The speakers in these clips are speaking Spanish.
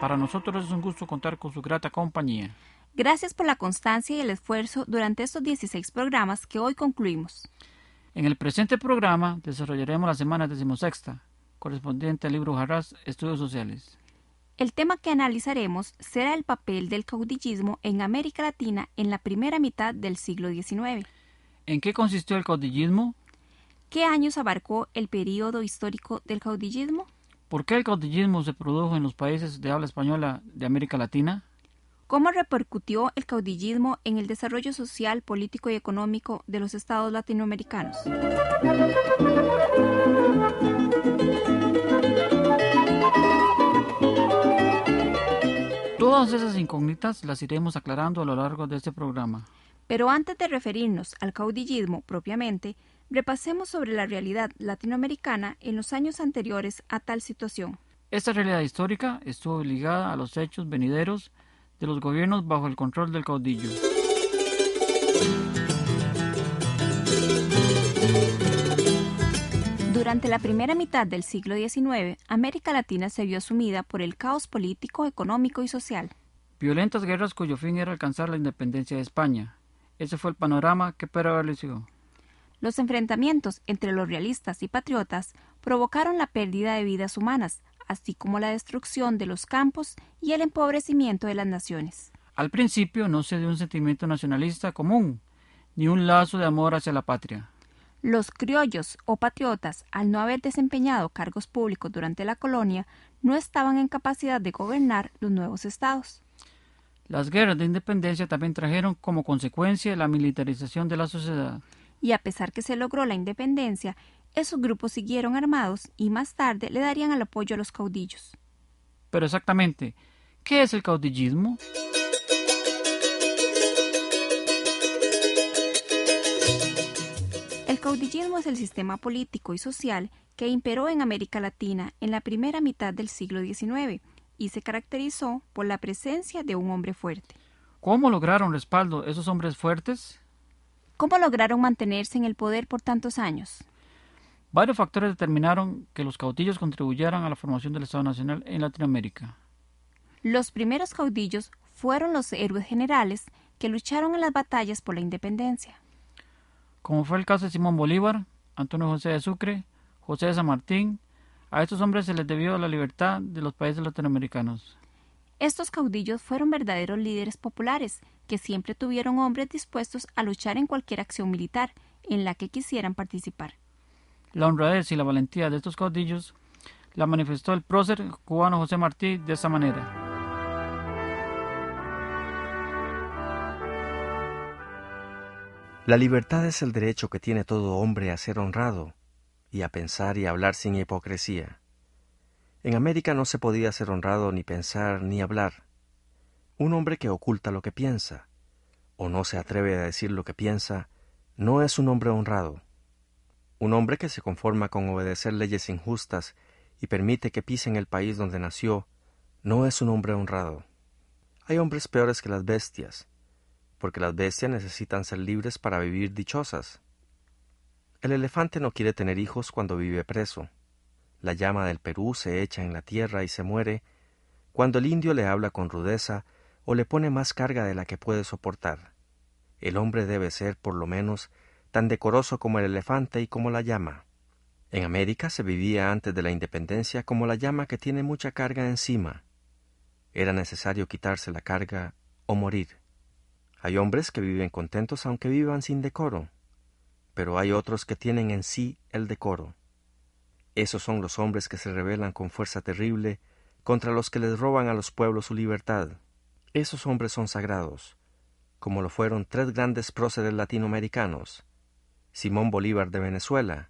Para nosotros es un gusto contar con su grata compañía. Gracias por la constancia y el esfuerzo durante estos 16 programas que hoy concluimos. En el presente programa desarrollaremos la semana decimosexta, correspondiente al libro Jarras, Estudios Sociales. El tema que analizaremos será el papel del caudillismo en América Latina en la primera mitad del siglo XIX. ¿En qué consistió el caudillismo? ¿Qué años abarcó el período histórico del caudillismo? ¿Por qué el caudillismo se produjo en los países de habla española de América Latina? ¿Cómo repercutió el caudillismo en el desarrollo social, político y económico de los estados latinoamericanos? Todas esas incógnitas las iremos aclarando a lo largo de este programa. Pero antes de referirnos al caudillismo propiamente, repasemos sobre la realidad latinoamericana en los años anteriores a tal situación. Esta realidad histórica estuvo ligada a los hechos venideros de los gobiernos bajo el control del caudillo. Durante la primera mitad del siglo XIX, América Latina se vio sumida por el caos político, económico y social. Violentas guerras cuyo fin era alcanzar la independencia de España. Ese fue el panorama que prevaleció. Los enfrentamientos entre los realistas y patriotas provocaron la pérdida de vidas humanas, así como la destrucción de los campos y el empobrecimiento de las naciones. Al principio no se dio un sentimiento nacionalista común, ni un lazo de amor hacia la patria. Los criollos o patriotas, al no haber desempeñado cargos públicos durante la colonia, no estaban en capacidad de gobernar los nuevos estados. Las guerras de independencia también trajeron como consecuencia la militarización de la sociedad. Y a pesar que se logró la independencia, esos grupos siguieron armados y más tarde le darían el apoyo a los caudillos. Pero exactamente, ¿qué es el caudillismo? El caudillismo es el sistema político y social que imperó en América Latina en la primera mitad del siglo XIX y se caracterizó por la presencia de un hombre fuerte. ¿Cómo lograron respaldo esos hombres fuertes? ¿Cómo lograron mantenerse en el poder por tantos años? Varios factores determinaron que los caudillos contribuyeran a la formación del Estado Nacional en Latinoamérica. Los primeros caudillos fueron los héroes generales que lucharon en las batallas por la independencia. Como fue el caso de Simón Bolívar, Antonio José de Sucre, José de San Martín, a estos hombres se les debió la libertad de los países latinoamericanos. Estos caudillos fueron verdaderos líderes populares, que siempre tuvieron hombres dispuestos a luchar en cualquier acción militar en la que quisieran participar. La honradez y la valentía de estos caudillos la manifestó el prócer cubano José Martí de esta manera. La libertad es el derecho que tiene todo hombre a ser honrado y a pensar y hablar sin hipocresía. En América no se podía ser honrado ni pensar ni hablar. Un hombre que oculta lo que piensa, o no se atreve a decir lo que piensa, no es un hombre honrado. Un hombre que se conforma con obedecer leyes injustas y permite que pisen el país donde nació, no es un hombre honrado. Hay hombres peores que las bestias, porque las bestias necesitan ser libres para vivir dichosas. El elefante no quiere tener hijos cuando vive preso. La llama del Perú se echa en la tierra y se muere cuando el indio le habla con rudeza o le pone más carga de la que puede soportar. El hombre debe ser, por lo menos, tan decoroso como el elefante y como la llama. En América se vivía antes de la independencia como la llama que tiene mucha carga encima. Era necesario quitarse la carga o morir. Hay hombres que viven contentos aunque vivan sin decoro, pero hay otros que tienen en sí el decoro. Esos son los hombres que se rebelan con fuerza terrible contra los que les roban a los pueblos su libertad. Esos hombres son sagrados, como lo fueron tres grandes próceres latinoamericanos, Simón Bolívar de Venezuela,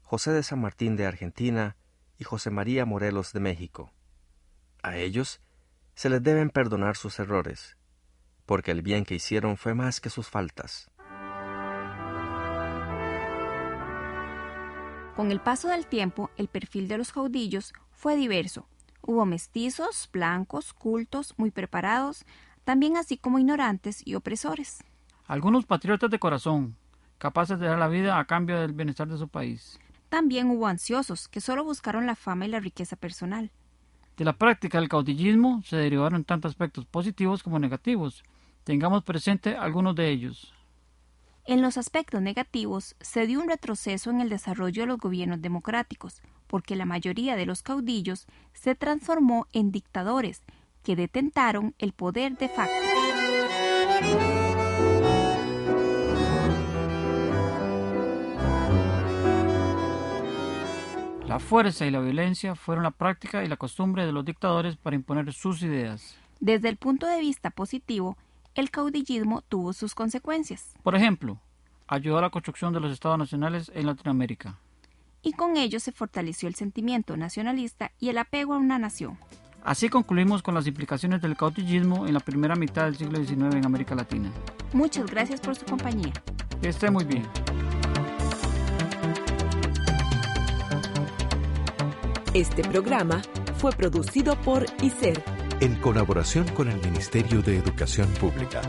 José de San Martín de Argentina y José María Morelos de México. A ellos Se les deben perdonar sus errores, porque el bien que hicieron fue más que sus faltas. Con el paso del tiempo, el perfil de los caudillos fue diverso. Hubo mestizos, blancos, cultos, muy preparados, también así como ignorantes y opresores. Algunos patriotas de corazón, capaces de dar la vida a cambio del bienestar de su país. También hubo ansiosos, que solo buscaron la fama y la riqueza personal. De la práctica del caudillismo se derivaron tanto aspectos positivos como negativos. Tengamos presente algunos de ellos. En los aspectos negativos se dio un retroceso en el desarrollo de los gobiernos democráticos, porque la mayoría de los caudillos se transformó en dictadores que detentaron el poder de facto. La fuerza y la violencia fueron la práctica y la costumbre de los dictadores para imponer sus ideas. Desde el punto de vista positivo, el caudillismo tuvo sus consecuencias. Por ejemplo, ayudó a la construcción de los estados nacionales en Latinoamérica. Y con ello se fortaleció el sentimiento nacionalista y el apego a una nación. Así concluimos con las implicaciones del caudillismo en la primera mitad del siglo XIX en América Latina. Muchas gracias por su compañía. Que esté muy bien. Este programa fue producido por ICER En colaboración con el Ministerio de Educación Pública.